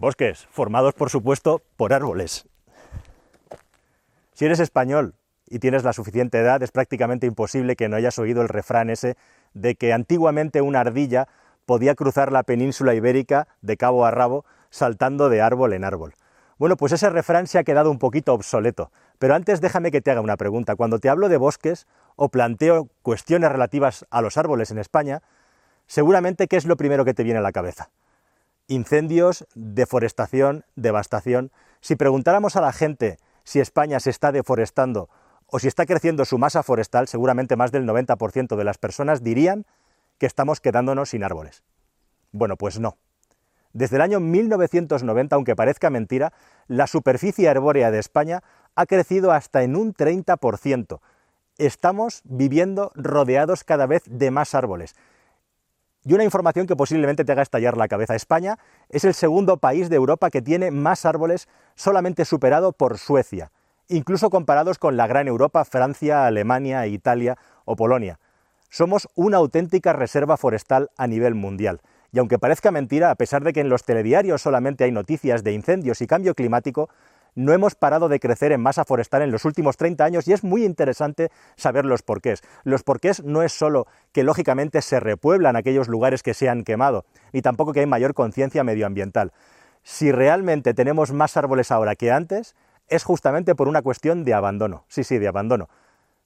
Bosques, formados por supuesto por árboles. Si eres español y tienes la suficiente edad, es prácticamente imposible que no hayas oído el refrán ese de que antiguamente una ardilla podía cruzar la península ibérica de cabo a rabo saltando de árbol en árbol. Bueno, pues ese refrán se ha quedado un poquito obsoleto, pero antes déjame que te haga una pregunta. Cuando te hablo de bosques o planteo cuestiones relativas a los árboles en España, seguramente ¿qué es lo primero que te viene a la cabeza? Incendios, deforestación, devastación. Si preguntáramos a la gente si España se está deforestando o si está creciendo su masa forestal, seguramente más del 90% de las personas dirían que estamos quedándonos sin árboles. Bueno, pues no. Desde el año 1990, aunque parezca mentira, la superficie arbórea de España ha crecido hasta en un 30%. Estamos viviendo rodeados cada vez de más árboles. Y una información que posiblemente te haga estallar la cabeza. España es el segundo país de Europa que tiene más árboles, solamente superado por Suecia, incluso comparados con la gran Europa, Francia, Alemania, Italia o Polonia. Somos una auténtica reserva forestal a nivel mundial. Y aunque parezca mentira, a pesar de que en los telediarios solamente hay noticias de incendios y cambio climático, no hemos parado de crecer en masa forestal en los últimos 30 años y es muy interesante saber los porqués. Los porqués no es solo que lógicamente se repueblan aquellos lugares que se han quemado, ni tampoco que hay mayor conciencia medioambiental. Si realmente tenemos más árboles ahora que antes, es justamente por una cuestión de abandono. Sí, sí, de abandono.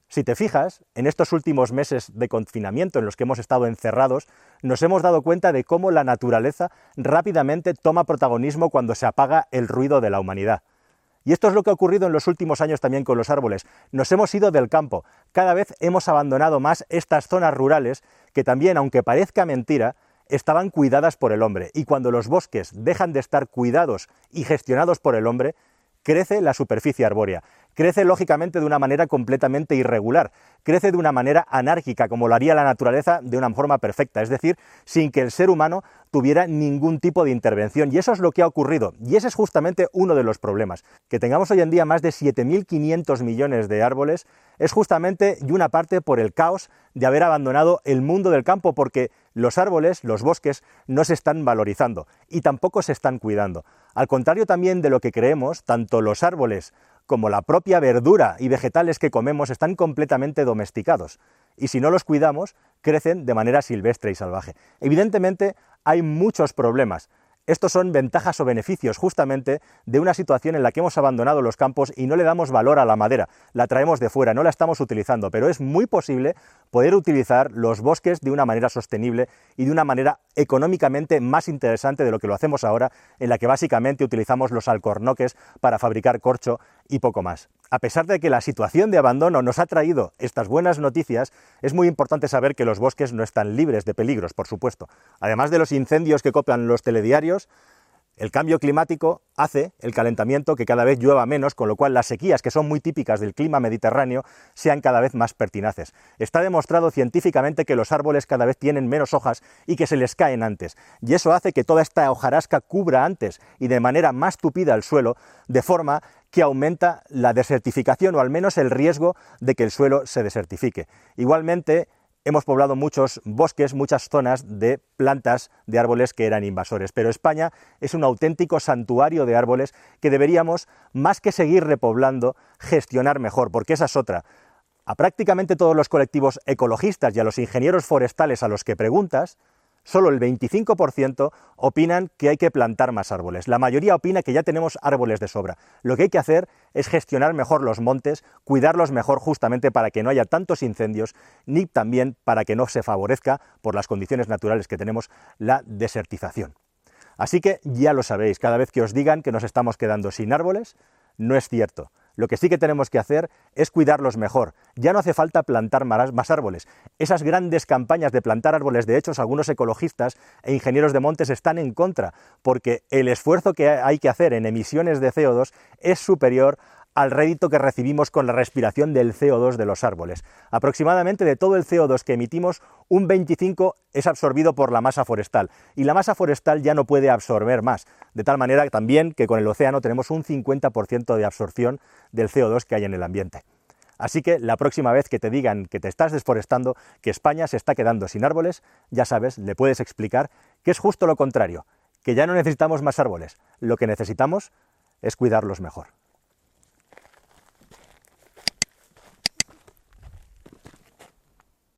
Si te fijas, en estos últimos meses de confinamiento en los que hemos estado encerrados, nos hemos dado cuenta de cómo la naturaleza rápidamente toma protagonismo cuando se apaga el ruido de la humanidad. Y esto es lo que ha ocurrido en los últimos años también con los árboles. Nos hemos ido del campo. Cada vez hemos abandonado más estas zonas rurales que también, aunque parezca mentira, estaban cuidadas por el hombre. Y cuando los bosques dejan de estar cuidados y gestionados por el hombre, crece la superficie arbórea crece lógicamente de una manera completamente irregular, crece de una manera anárquica, como lo haría la naturaleza de una forma perfecta, es decir, sin que el ser humano tuviera ningún tipo de intervención. Y eso es lo que ha ocurrido. Y ese es justamente uno de los problemas. Que tengamos hoy en día más de 7.500 millones de árboles es justamente y una parte por el caos de haber abandonado el mundo del campo, porque los árboles, los bosques, no se están valorizando y tampoco se están cuidando. Al contrario también de lo que creemos, tanto los árboles como la propia verdura y vegetales que comemos están completamente domesticados. Y si no los cuidamos, crecen de manera silvestre y salvaje. Evidentemente hay muchos problemas, estos son ventajas o beneficios justamente de una situación en la que hemos abandonado los campos y no le damos valor a la madera, la traemos de fuera, no la estamos utilizando, pero es muy posible poder utilizar los bosques de una manera sostenible y de una manera económicamente más interesante de lo que lo hacemos ahora, en la que básicamente utilizamos los alcornoques para fabricar corcho y poco más. A pesar de que la situación de abandono nos ha traído estas buenas noticias, es muy importante saber que los bosques no están libres de peligros, por supuesto. Además de los incendios que copian los telediarios, el cambio climático hace el calentamiento que cada vez llueva menos, con lo cual las sequías, que son muy típicas del clima mediterráneo, sean cada vez más pertinaces. Está demostrado científicamente que los árboles cada vez tienen menos hojas y que se les caen antes, y eso hace que toda esta hojarasca cubra antes y de manera más tupida el suelo, de forma que aumenta la desertificación o al menos el riesgo de que el suelo se desertifique. Igualmente, hemos poblado muchos bosques, muchas zonas de plantas de árboles que eran invasores, pero España es un auténtico santuario de árboles que deberíamos, más que seguir repoblando, gestionar mejor, porque esa es otra. A prácticamente todos los colectivos ecologistas y a los ingenieros forestales a los que preguntas, solo el 25% opinan que hay que plantar más árboles. La mayoría opina que ya tenemos árboles de sobra. Lo que hay que hacer es gestionar mejor los montes, cuidarlos mejor justamente para que no haya tantos incendios, ni también para que no se favorezca, por las condiciones naturales que tenemos, la desertización. Así que ya lo sabéis, cada vez que os digan que nos estamos quedando sin árboles, no es cierto. Lo que sí que tenemos que hacer es cuidarlos mejor. Ya no hace falta plantar más árboles. Esas grandes campañas de plantar árboles, de hecho, algunos ecologistas e ingenieros de montes están en contra, porque el esfuerzo que hay que hacer en emisiones de CO2 es superior al rédito que recibimos con la respiración del CO2 de los árboles. Aproximadamente de todo el CO2 que emitimos, un 25 es absorbido por la masa forestal y la masa forestal ya no puede absorber más, de tal manera también que con el océano tenemos un 50% de absorción del CO2 que hay en el ambiente. Así que la próxima vez que te digan que te estás desforestando, que España se está quedando sin árboles, ya sabes, le puedes explicar que es justo lo contrario, que ya no necesitamos más árboles, lo que necesitamos es cuidarlos mejor.